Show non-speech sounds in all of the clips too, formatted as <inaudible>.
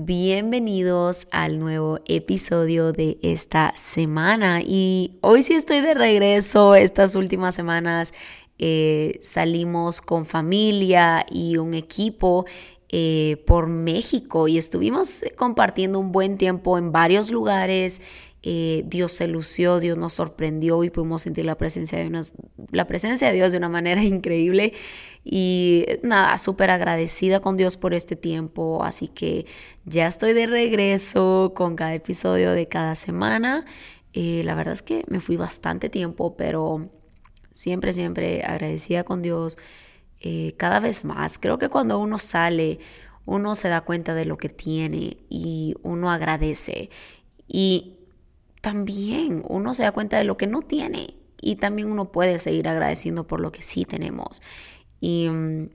Bienvenidos al nuevo episodio de esta semana y hoy sí estoy de regreso. Estas últimas semanas eh, salimos con familia y un equipo eh, por México y estuvimos compartiendo un buen tiempo en varios lugares eh, Dios se lució, Dios nos sorprendió y pudimos sentir la presencia, de la presencia de Dios de una manera <laughs> increíble. Y nada, súper agradecida con Dios por este tiempo. Así que ya estoy de regreso con cada episodio de cada semana. Eh, la verdad es que me fui bastante tiempo, pero siempre, siempre agradecida con Dios. Eh, cada vez más. Creo que cuando uno sale, uno se da cuenta de lo que tiene y uno agradece. Y también uno se da cuenta de lo que no tiene y también uno puede seguir agradeciendo por lo que sí tenemos. Y mm,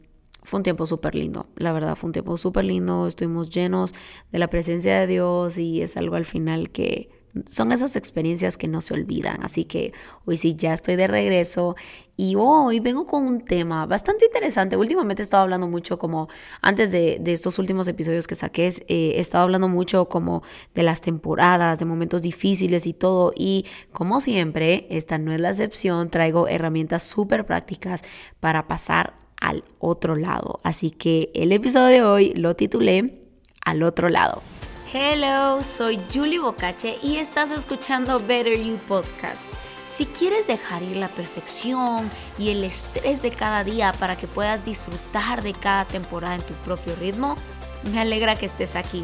fue un tiempo súper lindo, la verdad, fue un tiempo súper lindo, estuvimos llenos de la presencia de Dios y es algo al final que son esas experiencias que no se olvidan. Así que hoy sí ya estoy de regreso y hoy vengo con un tema bastante interesante. Últimamente he estado hablando mucho como, antes de, estos últimos episodios que saqué, eh, he estado hablando mucho como de las temporadas, de momentos difíciles y todo. Y como siempre, esta no es la excepción, traigo herramientas súper prácticas para pasar al otro lado. Así que el episodio de hoy lo titulé Al otro lado. Hello, soy Julie Bocache y estás escuchando Better You Podcast. Si quieres dejar ir la perfección y el estrés de cada día para que puedas disfrutar de cada temporada en tu propio ritmo, me alegra que estés aquí.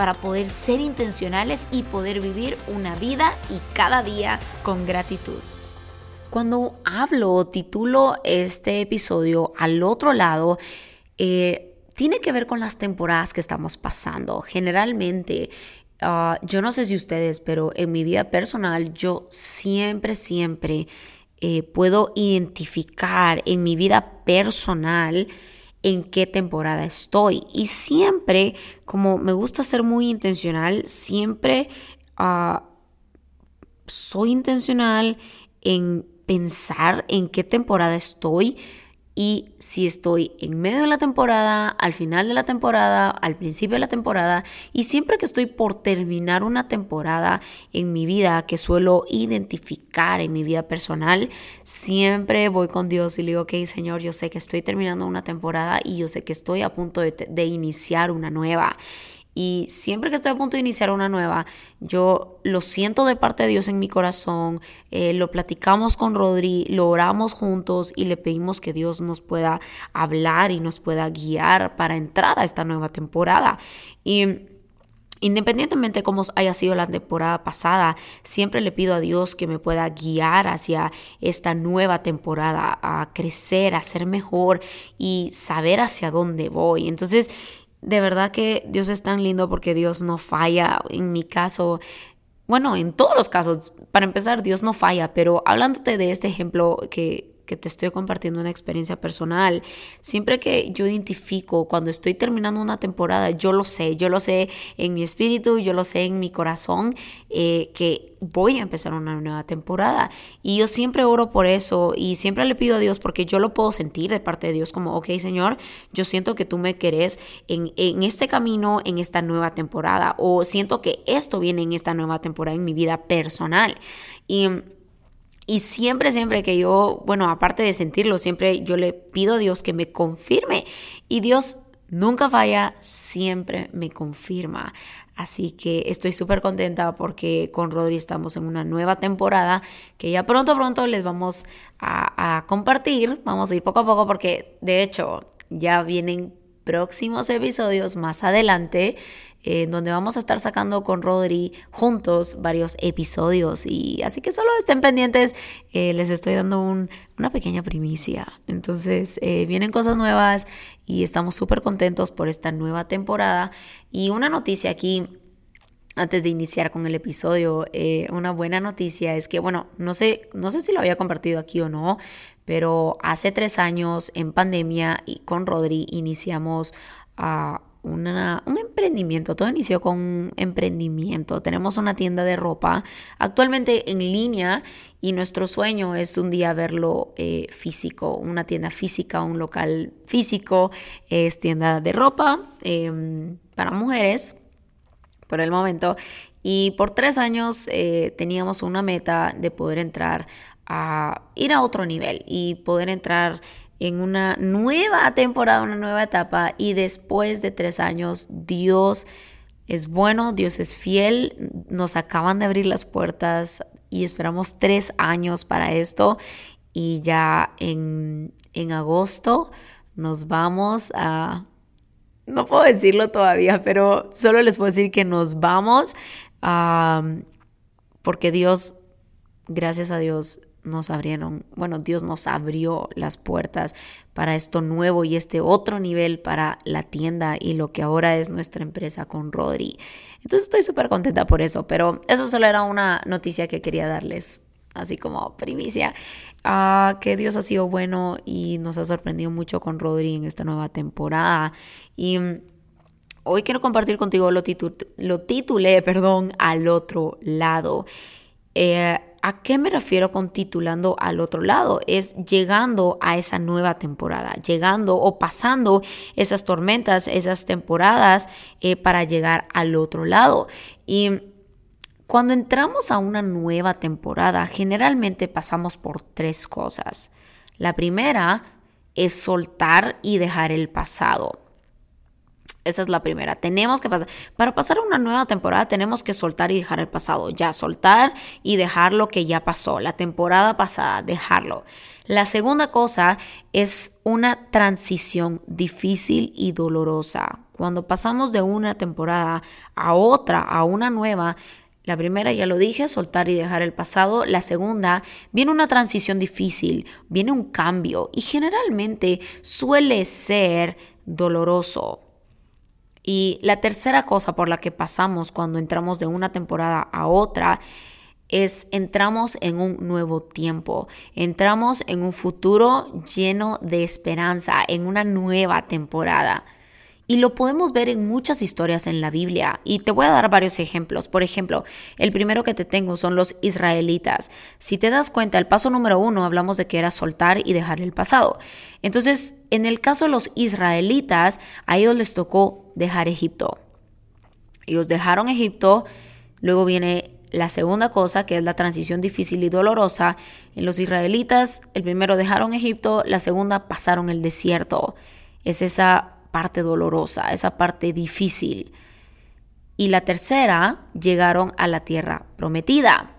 para poder ser intencionales y poder vivir una vida y cada día con gratitud. Cuando hablo o titulo este episodio al otro lado, eh, tiene que ver con las temporadas que estamos pasando. Generalmente, ah, yo no sé si ustedes, pero en mi vida personal yo siempre, siempre eh, puedo identificar en mi vida personal en qué temporada estoy. Y siempre, como me gusta ser muy intencional, siempre ah, soy intencional en pensar en qué temporada estoy y si estoy en medio de la temporada, al final de la temporada, al principio de la temporada y siempre que estoy por terminar una temporada en mi vida que suelo identificar en mi vida personal, siempre voy con Dios y le digo, ok Señor, yo sé que estoy terminando una temporada y yo sé que estoy a punto de, de iniciar una nueva. Y siempre que estoy a punto de iniciar una nueva, yo lo siento de parte de Dios en mi corazón, eh, lo platicamos con Rodri, lo oramos juntos y le pedimos que Dios nos pueda hablar y nos pueda guiar para entrar a esta nueva temporada. Y Independientemente de cómo haya sido la temporada pasada, siempre le pido a Dios que me pueda guiar hacia esta nueva temporada, a crecer, a ser mejor y saber hacia dónde voy. Entonces, de verdad que Dios es tan lindo porque Dios no falla. En mi caso, bueno, en todos los casos, para empezar, Dios no falla, pero hablándote de este ejemplo que, que te estoy compartiendo una experiencia personal. Siempre que yo identifico cuando estoy terminando una temporada, yo lo sé, yo lo sé en mi espíritu, yo lo sé en mi corazón, eh, que voy a empezar una nueva temporada. Y yo siempre oro por eso y siempre le pido a Dios porque yo lo puedo sentir de parte de Dios como, ok Señor, yo siento que tú me querés en, en este camino, en esta nueva temporada, o siento que esto viene en esta nueva temporada en mi vida personal. Y y siempre, siempre que yo, bueno, aparte de sentirlo, siempre yo le pido a Dios que me confirme. Y Dios nunca falla, siempre me confirma. Así que estoy súper contenta porque con Rodri estamos en una nueva temporada que ya pronto, pronto les vamos a, a compartir. Vamos a ir poco a poco porque de hecho ya vienen próximos episodios más adelante en donde vamos a estar sacando con Rodri juntos varios episodios. Y así que solo estén pendientes, eh, les estoy dando una pequeña primicia. Entonces, eh, vienen cosas nuevas y estamos súper contentos por esta nueva temporada. Y una noticia aquí antes de iniciar con el episodio, eh, una buena noticia es que, bueno, no sé, no sé si lo había compartido aquí o no, pero hace tres años en pandemia y con Rodri iniciamos a un emprendimiento, todo inició con un emprendimiento. Tenemos una tienda de ropa actualmente en línea y nuestro sueño es un día verlo eh, físico, una tienda física, un local físico, es tienda de ropa em, para mujeres por el momento. Y por tres años eh, teníamos una meta de poder entrar a ir a otro nivel y poder entrar en una nueva temporada, una nueva etapa y después de tres años Dios es bueno, Dios es fiel, nos acaban de abrir las puertas y esperamos tres años para esto. Y ya en, en agosto nos vamos a... No puedo decirlo todavía, pero solo les puedo decir que nos vamos porque Dios, gracias a Dios, nos abrieron, bueno, Dios nos abrió las puertas para esto nuevo y este otro nivel para la tienda y lo que ahora es nuestra empresa con Rodri. Entonces estoy súper contenta por eso, pero eso solo era una noticia que quería darles, así como primicia, ah, que Dios ha sido bueno y nos ha sorprendido mucho con Rodri en esta nueva temporada. Y mm, hoy quiero compartir contigo lo, lo titulé, perdón, al otro lado. Eh, ¿A qué me refiero con titulando al otro lado? Es llegando a esa nueva temporada, llegando o pasando esas tormentas, esas temporadas eh, para llegar al otro lado. Y cuando entramos a una nueva temporada, generalmente pasamos por tres cosas. La primera es soltar y dejar el pasado. Esa es la primera. Tenemos que pasar. Para pasar a una nueva temporada tenemos que soltar y dejar el pasado. Ya, soltar y dejar lo que ya pasó. La temporada pasada, dejarlo. La segunda cosa es una transición difícil y dolorosa. Cuando pasamos de una temporada a otra, a una nueva, la primera, ya lo dije, soltar y dejar el pasado. La segunda, viene una transición difícil, viene un cambio y generalmente suele ser doloroso. Y la tercera cosa por la que pasamos cuando entramos de una temporada a otra es entramos en un nuevo tiempo, entramos en un futuro lleno de esperanza, en una nueva temporada. Y lo podemos ver en muchas historias en la Biblia. Y te voy a dar varios ejemplos. Por ejemplo, el primero que te tengo son los israelitas. Si te das cuenta, el paso número uno hablamos de que era soltar y dejar el pasado. Entonces, en el caso de los israelitas, a ellos les tocó dejar Egipto. Ellos dejaron Egipto, luego viene la segunda cosa, que es la transición difícil y dolorosa. En los israelitas, el primero dejaron Egipto, la segunda pasaron el desierto. Es esa parte dolorosa, esa parte difícil. Y la tercera, llegaron a la tierra prometida.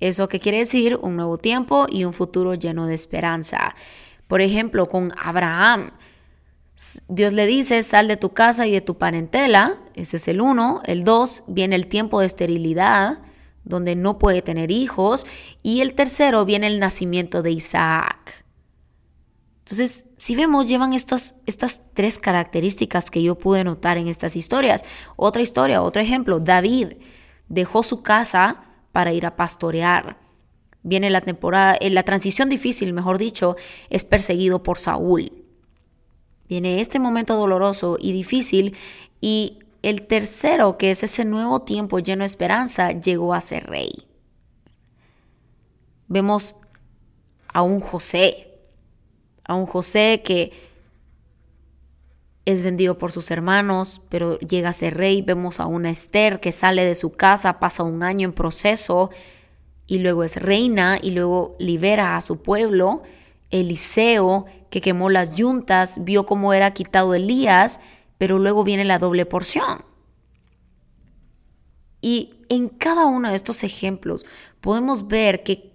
¿Eso qué quiere decir? Un nuevo tiempo y un futuro lleno de esperanza. Por ejemplo, con Abraham, Dios le dice, sal de tu casa y de tu parentela, ese es el uno. El dos, viene el tiempo de esterilidad, donde no puede tener hijos. Y el tercero, viene el nacimiento de Isaac. Entonces, si vemos, llevan estas, estas tres características que yo pude notar en estas historias. Otra historia, otro ejemplo, David dejó su casa para ir a pastorear. Viene la temporada, en la transición difícil, mejor dicho, es perseguido por Saúl. Viene este momento doloroso y difícil y el tercero, que es ese nuevo tiempo lleno de esperanza, llegó a ser rey. Vemos a un José un José que es vendido por sus hermanos, pero llega a ser rey. Vemos a una Esther que sale de su casa, pasa un año en proceso y luego es reina y luego libera a su pueblo. Eliseo que quemó las yuntas, vio cómo era quitado Elías, pero luego viene la doble porción. Y en cada uno de estos ejemplos podemos ver que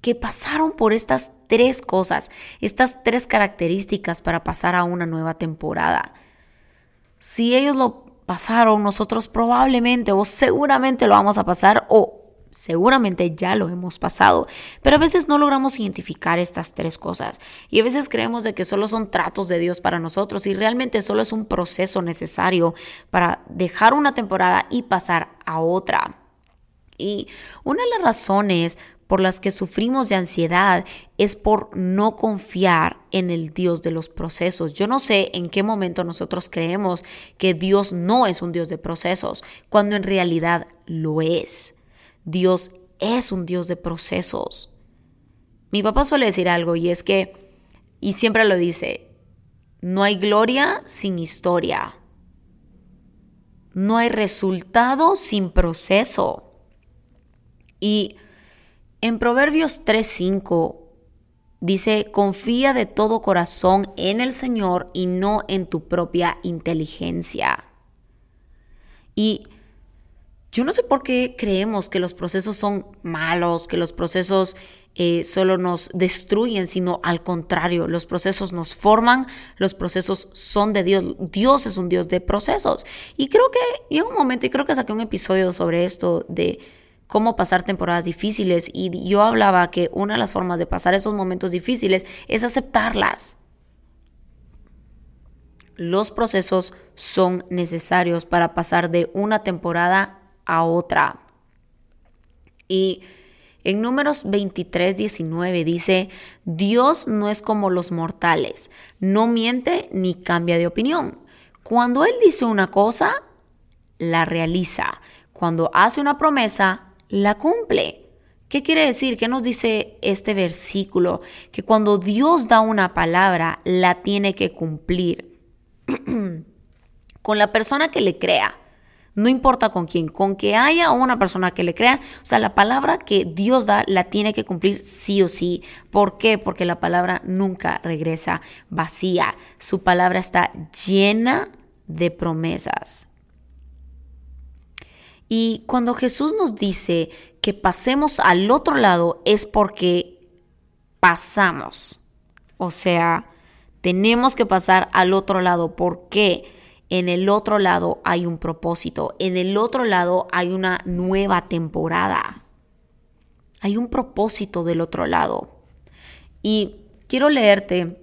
que pasaron por estas tres cosas, estas tres características para pasar a una nueva temporada. Si ellos lo pasaron, nosotros probablemente o seguramente lo vamos a pasar o Seguramente ya lo hemos pasado, pero a veces no logramos identificar estas tres cosas y a veces creemos de que solo son tratos de Dios para nosotros y realmente solo es un proceso necesario para dejar una temporada y pasar a otra. Y una de las razones por las que sufrimos de ansiedad es por no confiar en el Dios de los procesos. Yo no sé en qué momento nosotros creemos que Dios no es un Dios de procesos, cuando en realidad lo es. Dios es un Dios de procesos. Mi papá suele decir algo y es que, y siempre lo dice, no hay gloria sin historia. No hay resultado sin proceso. Y en Proverbios 3:5 dice, confía de todo corazón en el Señor y no en tu propia inteligencia. Y yo no sé por qué creemos que los procesos son malos, que los procesos eh, solo nos destruyen, sino al contrario, los procesos nos forman, los procesos son de Dios. Dios es un Dios de procesos. Y creo que llega un momento, y creo que saqué un episodio sobre esto, de cómo pasar temporadas difíciles. Y yo hablaba que una de las formas de pasar esos momentos difíciles es aceptarlas. Los procesos son necesarios para pasar de una temporada a otra. Y en números 23, 19 dice, Dios no es como los mortales, no miente ni cambia de opinión. Cuando Él dice una cosa, la realiza. Cuando hace una promesa, la cumple. ¿Qué quiere decir? ¿Qué nos dice este versículo? Que cuando Dios da una palabra, la tiene que cumplir. <clears throat> Con la persona que le crea. No importa con quién, con que haya una persona que le crea, o sea, la palabra que Dios da la tiene que cumplir sí o sí. ¿Por qué? Porque la palabra nunca regresa vacía. Su palabra está llena de promesas. Y cuando Jesús nos dice que pasemos al otro lado es porque pasamos. O sea, tenemos que pasar al otro lado. ¿Por qué? En el otro lado hay un propósito. En el otro lado hay una nueva temporada. Hay un propósito del otro lado. Y quiero leerte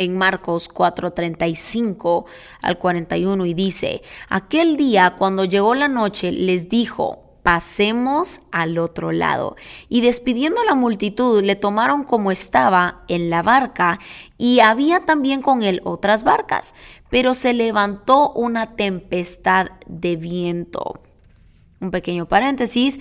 en Marcos 4:35 al 41 y dice, aquel día cuando llegó la noche les dijo, pasemos al otro lado. Y despidiendo a la multitud, le tomaron como estaba en la barca y había también con él otras barcas, pero se levantó una tempestad de viento. Un pequeño paréntesis.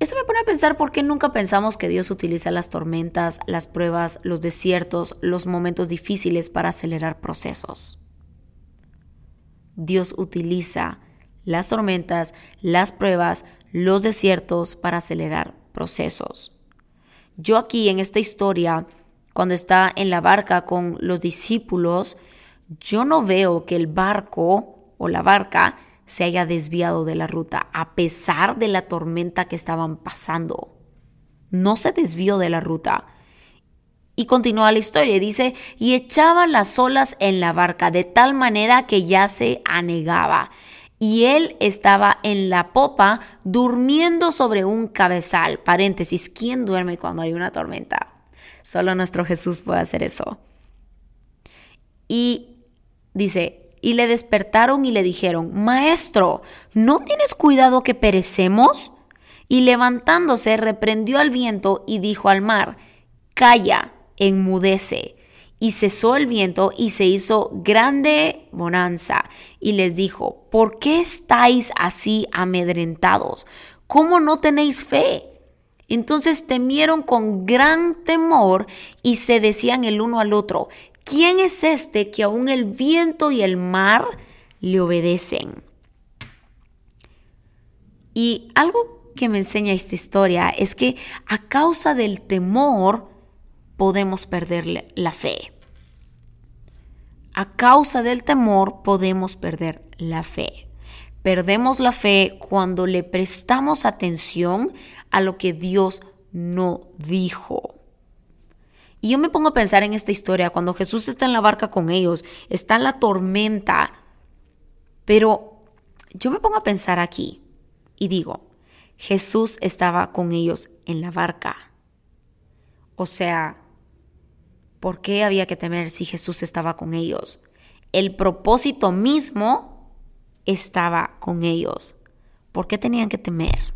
Esto me pone a pensar por qué nunca pensamos que Dios utiliza las tormentas, las pruebas, los desiertos, los momentos difíciles para acelerar procesos. Dios utiliza las tormentas, las pruebas, los desiertos para acelerar procesos. Yo aquí en esta historia, cuando está en la barca con los discípulos, yo no veo que el barco o la barca se haya desviado de la ruta a pesar de la tormenta que estaban pasando. No se desvió de la ruta. Y continúa la historia dice, y echaba las olas en la barca de tal manera que ya se anegaba y él estaba en la popa durmiendo sobre un cabezal. Paréntesis, ¿quién duerme cuando hay una tormenta? Solo nuestro Jesús puede hacer eso. Y dice, y le despertaron y le dijeron, Maestro, ¿no tienes cuidado que perecemos? Y levantándose, reprendió al viento y dijo al mar, Calla, enmudece y cesó el viento y se hizo grande bonanza. Y les dijo, ¿por qué estáis así amedrentados? ¿Cómo no tenéis fe? Entonces temieron con gran temor y se decían el uno al otro, ¿quién es este que aún el viento y el mar le obedecen? Y algo que me enseña esta historia es que a causa del temor, podemos perder la fe. A causa del temor podemos perder la fe. Perdemos la fe cuando le prestamos atención a lo que Dios no dijo. Y yo me pongo a pensar en esta historia, cuando Jesús está en la barca con ellos, está en la tormenta, pero yo me pongo a pensar aquí y digo, Jesús estaba con ellos en la barca. O sea, ¿por qué había que temer si Jesús estaba con ellos? El propósito mismo estaba con ellos. ¿Por qué tenían que temer?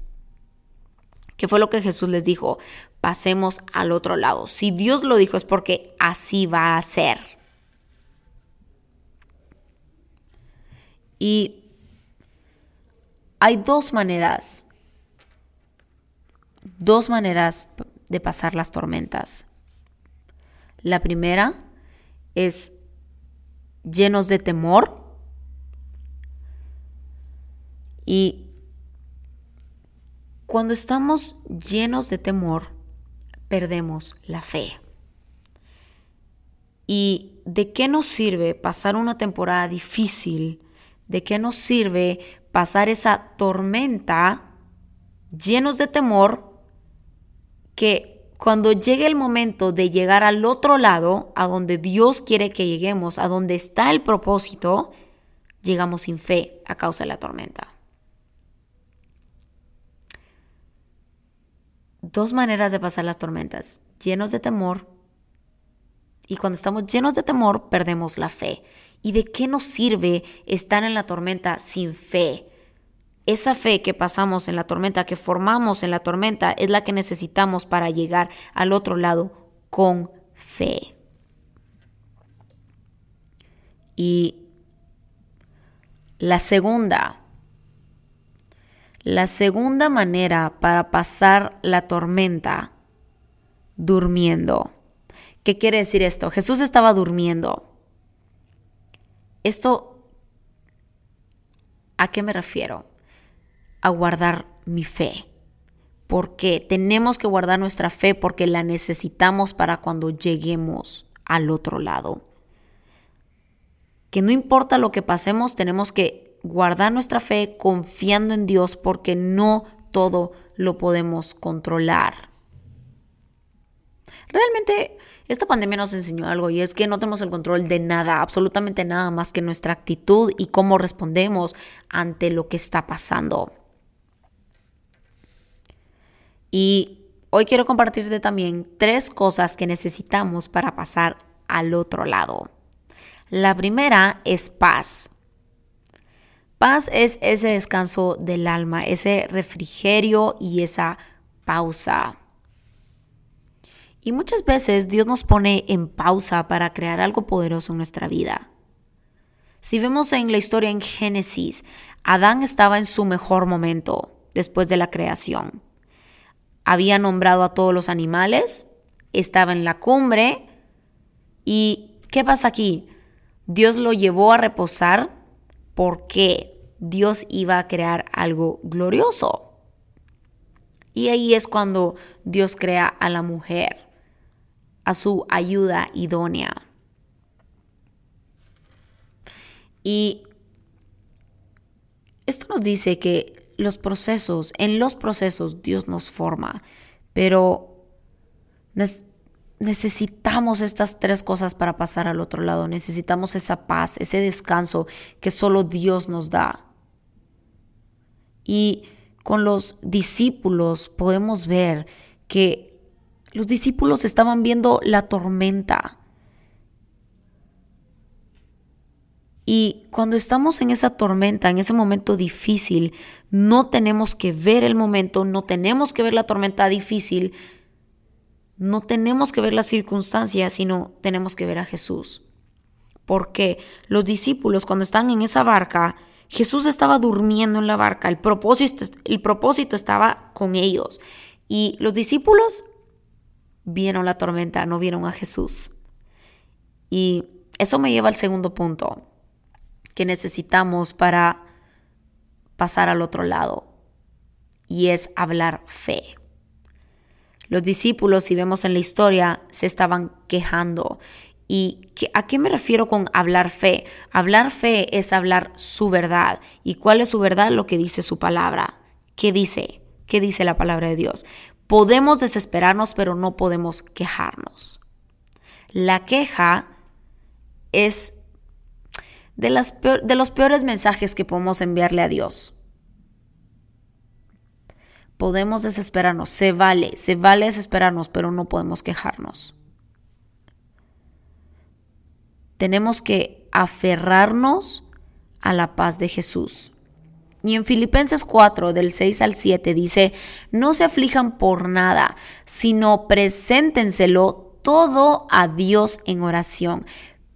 ¿Qué fue lo que Jesús les dijo? Pasemos al otro lado. Si Dios lo dijo es porque así va a ser. Y hay dos maneras, dos maneras de pasar las tormentas. La primera es llenos de temor y cuando estamos llenos de temor, perdemos la fe. ¿Y de qué nos sirve pasar una temporada difícil? ¿De qué nos sirve pasar esa tormenta llenos de temor que cuando llegue el momento de llegar al otro lado, a donde Dios quiere que lleguemos, a donde está el propósito, llegamos sin fe a causa de la tormenta? Dos maneras de pasar las tormentas, llenos de temor. Y cuando estamos llenos de temor, perdemos la fe. ¿Y de qué nos sirve estar en la tormenta sin fe? Esa fe que pasamos en la tormenta, que formamos en la tormenta, es la que necesitamos para llegar al otro lado con fe. Y la segunda la segunda manera para pasar la tormenta, durmiendo. ¿Qué quiere decir esto? Jesús estaba durmiendo. Esto, ¿a qué me refiero? A guardar mi fe. Porque tenemos que guardar nuestra fe porque la necesitamos para cuando lleguemos al otro lado. Que no importa lo que pasemos, tenemos que guardar nuestra fe confiando en Dios porque no todo lo podemos controlar. Realmente esta pandemia nos enseñó algo y es que no tenemos el control de nada, absolutamente nada más que nuestra actitud y cómo respondemos ante lo que está pasando. Y hoy quiero compartirte también tres cosas que necesitamos para pasar al otro lado. La primera es paz. Paz es ese descanso del alma, ese refrigerio y esa pausa. Y muchas veces Dios nos pone en pausa para crear algo poderoso en nuestra vida. Si vemos en la historia en Génesis, Adán estaba en su mejor momento después de la creación. Había nombrado a todos los animales, estaba en la cumbre y ¿qué pasa aquí? Dios lo llevó a reposar. ¿Por qué? Dios iba a crear algo glorioso. Y ahí es cuando Dios crea a la mujer, a su ayuda idónea. Y esto nos dice que los procesos, en los procesos Dios nos forma, pero necesitamos estas tres cosas para pasar al otro lado. Necesitamos esa paz, ese descanso que solo Dios nos da. Y con los discípulos podemos ver que los discípulos estaban viendo la tormenta. Y cuando estamos en esa tormenta, en ese momento difícil, no tenemos que ver el momento, no tenemos que ver la tormenta difícil, no tenemos que ver las circunstancias, sino tenemos que ver a Jesús. Porque los discípulos cuando están en esa barca, Jesús estaba durmiendo en la barca, el propósito, el propósito estaba con ellos. Y los discípulos vieron la tormenta, no vieron a Jesús. Y eso me lleva al segundo punto que necesitamos para pasar al otro lado, y es hablar fe. Los discípulos, si vemos en la historia, se estaban quejando ¿Y a qué me refiero con hablar fe? Hablar fe es hablar su verdad. ¿Y cuál es su verdad? Lo que dice su palabra. ¿Qué dice? ¿Qué dice la palabra de Dios? Podemos desesperarnos, pero no podemos quejarnos. La queja es de, de los peores mensajes que podemos enviarle a Dios. Podemos desesperarnos, se vale, se vale desesperarnos, pero no podemos quejarnos. Tenemos que aferrarnos a la paz de Jesús. Y en Filipenses 4, del 6 al 7, dice, no se aflijan por nada, sino preséntenselo todo a Dios en oración.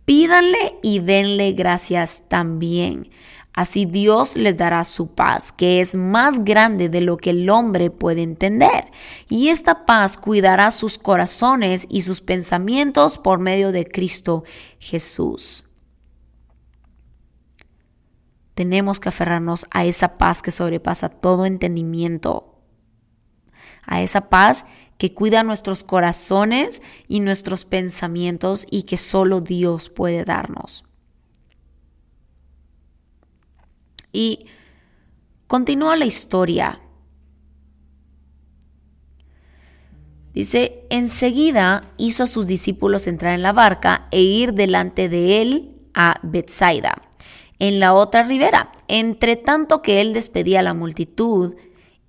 Pídanle y denle gracias también. Así Dios les dará su paz, que es más grande de lo que el hombre puede entender. Y esta paz cuidará sus corazones y sus pensamientos por medio de Cristo Jesús. Tenemos que aferrarnos a esa paz que sobrepasa todo entendimiento. A esa paz que cuida nuestros corazones y nuestros pensamientos y que solo Dios puede darnos. Y continúa la historia. Dice, enseguida hizo a sus discípulos entrar en la barca e ir delante de él a Bethsaida, en la otra ribera, entre tanto que él despedía a la multitud,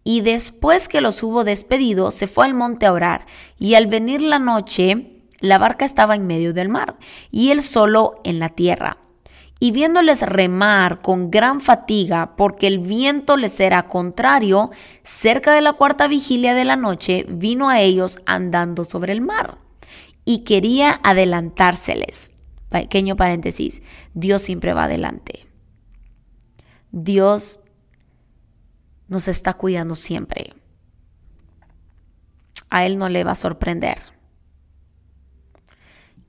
y después que los hubo despedido, se fue al monte a orar, y al venir la noche, la barca estaba en medio del mar, y él solo en la tierra. Y viéndoles remar con gran fatiga, porque el viento les era contrario, cerca de la cuarta vigilia de la noche, vino a ellos andando sobre el mar, y quería adelantárseles. Pequeño paréntesis, Dios siempre va adelante. Dios nos está cuidando siempre. A Él no le va a sorprender.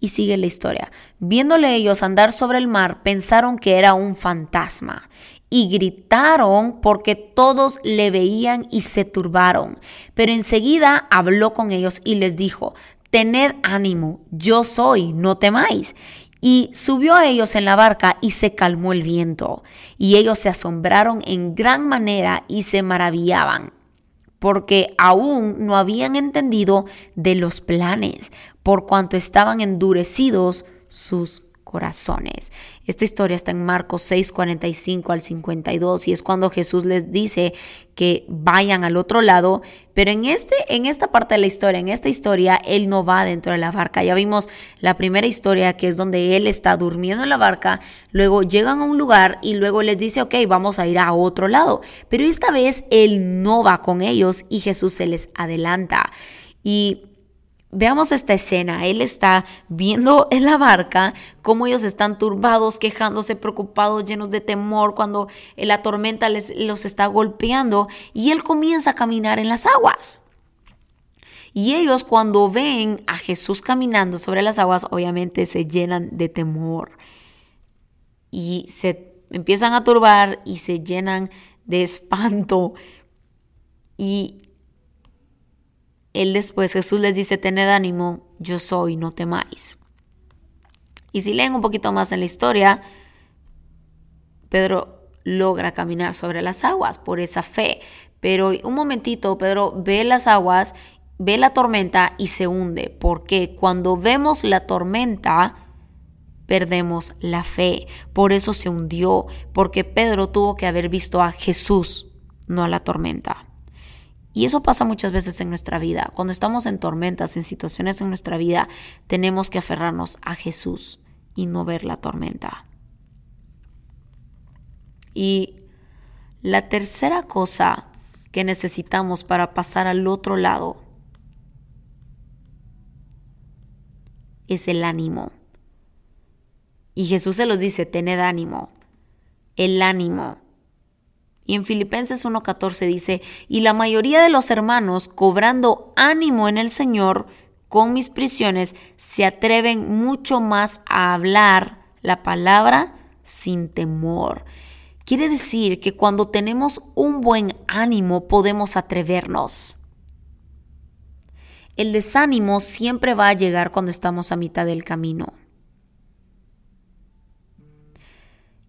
Y sigue la historia. Viéndole ellos andar sobre el mar, pensaron que era un fantasma y gritaron porque todos le veían y se turbaron. Pero enseguida habló con ellos y les dijo, Tened ánimo, yo soy, no temáis. Y subió a ellos en la barca y se calmó el viento. Y ellos se asombraron en gran manera y se maravillaban, porque aún no habían entendido de los planes, por cuanto estaban endurecidos sus corazones. Esta historia está en Marcos 6, 45 al 52 y es cuando Jesús les dice que vayan al otro lado, pero en, este, en esta parte de la historia, en esta historia, Él no va dentro de la barca. Ya vimos la primera historia que es donde Él está durmiendo en la barca, luego llegan a un lugar y luego les dice, ok, vamos a ir a otro lado, pero esta vez Él no va con ellos y Jesús se les adelanta. Y Veamos esta escena. Él está viendo <laughs> en la barca cómo ellos están turbados, quejándose, preocupados, llenos de temor cuando la tormenta les, los está golpeando y él comienza a caminar en las aguas. Y ellos cuando ven a Jesús caminando sobre las aguas, obviamente se llenan de temor y se empiezan a turbar y se llenan de espanto. Y él después, Jesús les dice, tened ánimo, yo soy, no temáis. Y si leen un poquito más en la historia, Pedro logra caminar sobre las aguas por esa fe. Pero un momentito, Pedro ve las aguas, ve la tormenta y se hunde. Porque cuando vemos la tormenta, perdemos la fe. Por eso se hundió, porque Pedro tuvo que haber visto a Jesús, no a la tormenta. Y eso pasa muchas veces en nuestra vida. Cuando estamos en tormentas, en situaciones en nuestra vida, tenemos que aferrarnos a Jesús y no ver la tormenta. Y la tercera cosa que necesitamos para pasar al otro lado es el ánimo. Y Jesús se los dice, tened ánimo. El ánimo y en Filipenses 1.14 dice, y la mayoría de los hermanos, cobrando ánimo en el Señor con mis prisiones, se atreven mucho más a hablar la palabra sin temor. Quiere decir que cuando tenemos un buen ánimo podemos atrevernos. El desánimo siempre va a llegar cuando estamos a mitad del camino.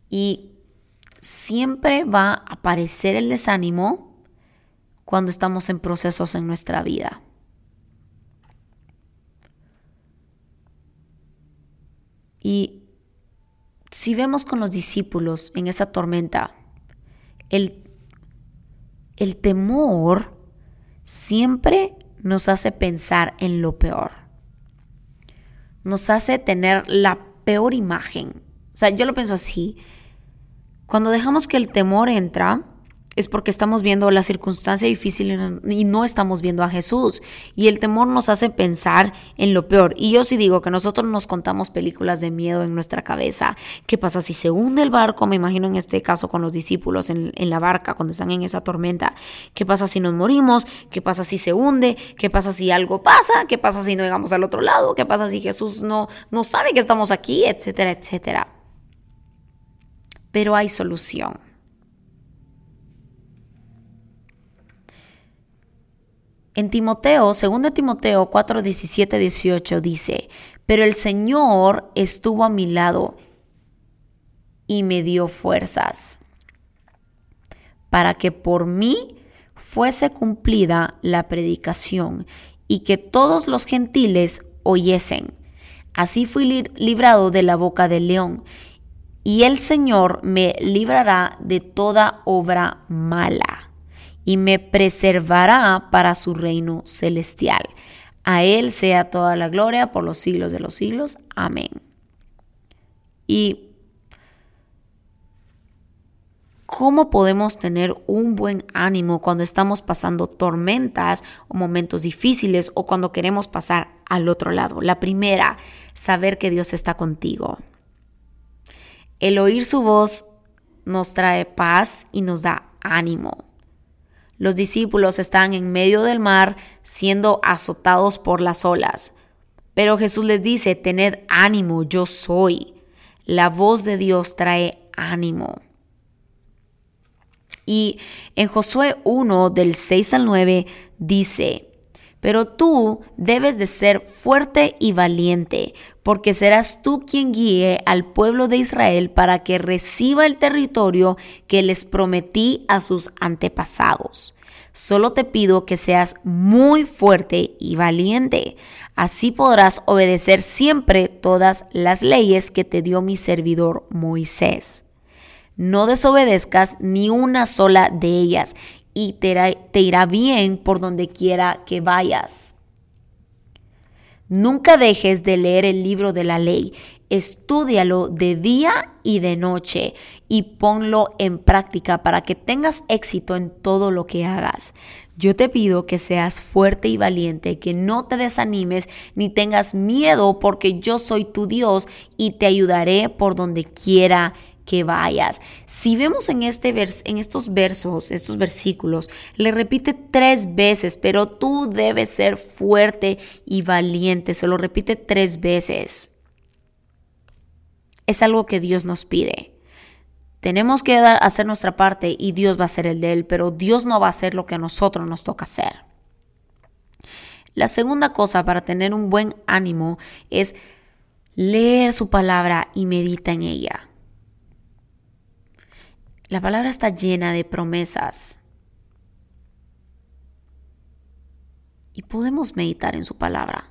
Y siempre va a aparecer el desánimo cuando estamos en procesos en nuestra vida. Y si vemos con los discípulos en esa tormenta, el, el temor siempre nos hace pensar en lo peor. Nos hace tener la peor imagen. O sea, yo lo pienso así. Cuando dejamos que el temor entra, es porque estamos viendo la circunstancia difícil y no estamos viendo a Jesús. Y el temor nos hace pensar en lo peor. Y yo sí digo que nosotros nos contamos películas de miedo en nuestra cabeza. ¿Qué pasa si se hunde el barco? Me imagino en este caso con los discípulos en, la barca cuando están en esa tormenta. ¿Qué pasa si nos morimos? ¿Qué pasa si se hunde? ¿Qué pasa si algo pasa? ¿Qué pasa si no llegamos al otro lado? ¿Qué pasa si Jesús no, no sabe que estamos aquí? Etcétera, etcétera. Pero hay solución. En Timoteo, 2 Timoteo 4, 17, 18 dice, pero el Señor estuvo a mi lado y me dio fuerzas para que por mí fuese cumplida la predicación y que todos los gentiles oyesen. Así fui librado de la boca del león, y el Señor me librará de toda obra mala y me preservará para su reino celestial. A Él sea toda la gloria por los siglos de los siglos. Amén. Y ¿Cómo podemos tener un buen ánimo cuando estamos pasando tormentas o momentos difíciles o cuando queremos pasar al otro lado? La primera, saber que Dios está contigo. El oír su voz nos trae paz y nos da ánimo. Los discípulos están en medio del mar siendo azotados por las olas. Pero Jesús les dice, tened ánimo, yo soy. La voz de Dios trae ánimo. Y en Josué 1 del 6 al 9 dice, pero tú debes de ser fuerte y valiente, porque serás tú quien guíe al pueblo de Israel para que reciba el territorio que les prometí a sus antepasados. Solo te pido que seas muy fuerte y valiente. Así podrás obedecer siempre todas las leyes que te dio mi servidor Moisés. No desobedezcas ni una sola de ellas y te irá, bien por donde quiera que vayas. Nunca dejes de leer el libro de la ley. Estúdialo de día y de noche y ponlo en práctica para que tengas éxito en todo lo que hagas. Yo te pido que seas fuerte y valiente, que no te desanimes ni tengas miedo porque yo soy tu Dios y te ayudaré por donde quiera que vayas. Si vemos en, este en estos versos, estos versículos, le repite tres veces, pero tú debes ser fuerte y valiente. Se lo repite tres veces. Es algo que Dios nos pide. Tenemos que dar, hacer nuestra parte y Dios va a hacer el de él, pero Dios no va a hacer lo que a nosotros nos toca hacer. La segunda cosa para tener un buen ánimo es leer su palabra y medita en ella. La palabra está llena de promesas. Y podemos meditar en su palabra.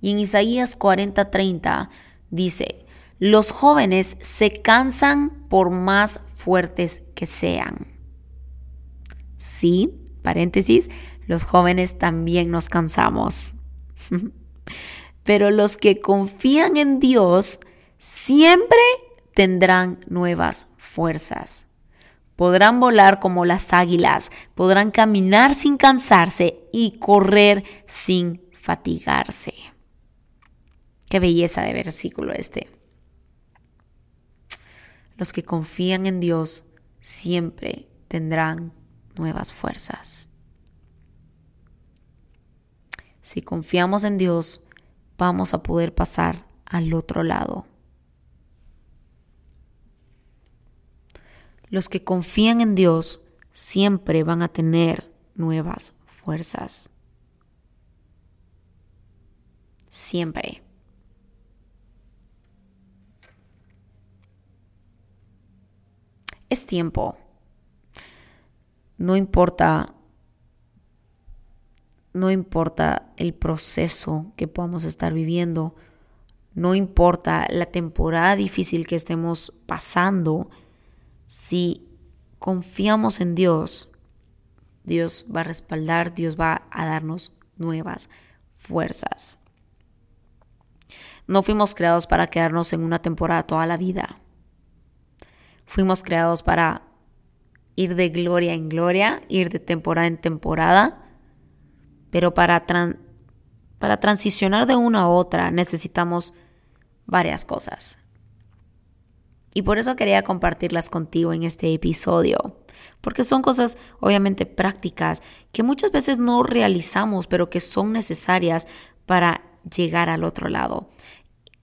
Y en Isaías 40:30 dice, los jóvenes se cansan por más fuertes que sean. Sí, paréntesis, los jóvenes también nos cansamos. <laughs> Pero los que confían en Dios siempre tendrán nuevas fuerzas. Podrán volar como las águilas, podrán caminar sin cansarse y correr sin fatigarse. Qué belleza de versículo este. Los que confían en Dios siempre tendrán nuevas fuerzas. Si confiamos en Dios, vamos a poder pasar al otro lado. Los que confían en Dios siempre van a tener nuevas fuerzas. Siempre. Es tiempo. No importa no importa el proceso que podamos estar viviendo, no importa la temporada difícil que estemos pasando, si confiamos en Dios, Dios va a respaldar, Dios va a darnos nuevas fuerzas. No fuimos creados para quedarnos en una temporada toda la vida. Fuimos creados para ir de gloria en gloria, ir de temporada en temporada, pero para, para transicionar de una a otra necesitamos varias cosas. Y por eso quería compartirlas contigo en este episodio, porque son cosas obviamente prácticas que muchas veces no realizamos, pero que son necesarias para llegar al otro lado.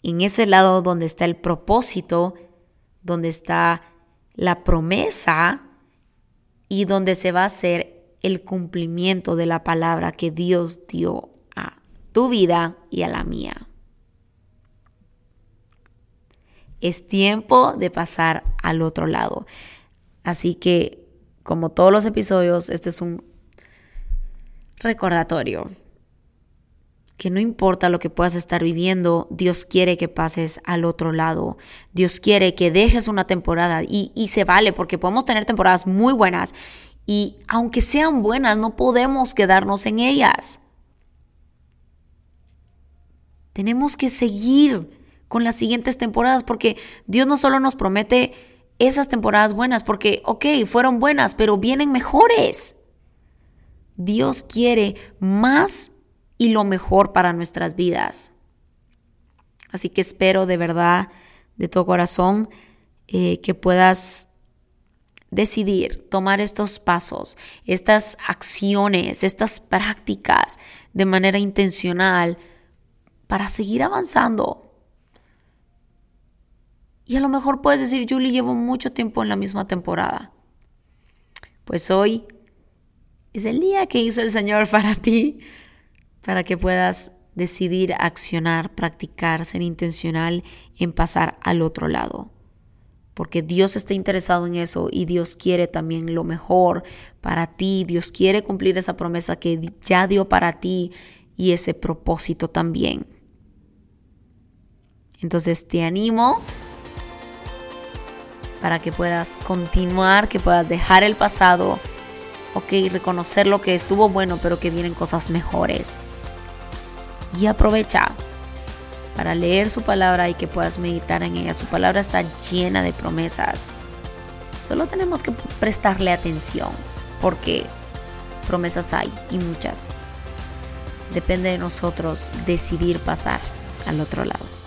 En ese lado donde está el propósito, donde está la promesa y donde se va a hacer el cumplimiento de la palabra que Dios dio a tu vida y a la mía. Es tiempo de pasar al otro lado. Así que, como todos los episodios, este es un recordatorio que no importa lo que puedas estar viviendo, Dios quiere que pases al otro lado. Dios quiere que dejes una temporada y, se vale porque podemos tener temporadas muy buenas y aunque sean buenas, no podemos quedarnos en ellas. Tenemos que seguir con las siguientes temporadas porque Dios no solo nos promete esas temporadas buenas, porque, ok, fueron buenas, pero vienen mejores. Dios quiere más y lo mejor para nuestras vidas. Así que espero de verdad, de todo corazón, eh, que puedas decidir tomar estos pasos, estas acciones, estas prácticas de manera intencional para seguir avanzando. Y a lo mejor puedes decir, Julie, llevo mucho tiempo en la misma temporada. Pues hoy es el día que hizo el Señor para <laughs> ti para que puedas decidir accionar, practicar, ser intencional en pasar al otro lado. Porque Dios está interesado en eso y Dios quiere también lo mejor para ti. Dios quiere cumplir esa promesa que ya dio para ti y ese propósito también. Entonces te animo para que puedas continuar, que puedas dejar el pasado, ok, reconocer lo que estuvo bueno, pero que vienen cosas mejores y aprovecha para leer su palabra y que puedas meditar en ella. Su palabra está llena de promesas. Solo tenemos que prestarle atención porque promesas hay y muchas. Depende de nosotros decidir pasar al otro lado.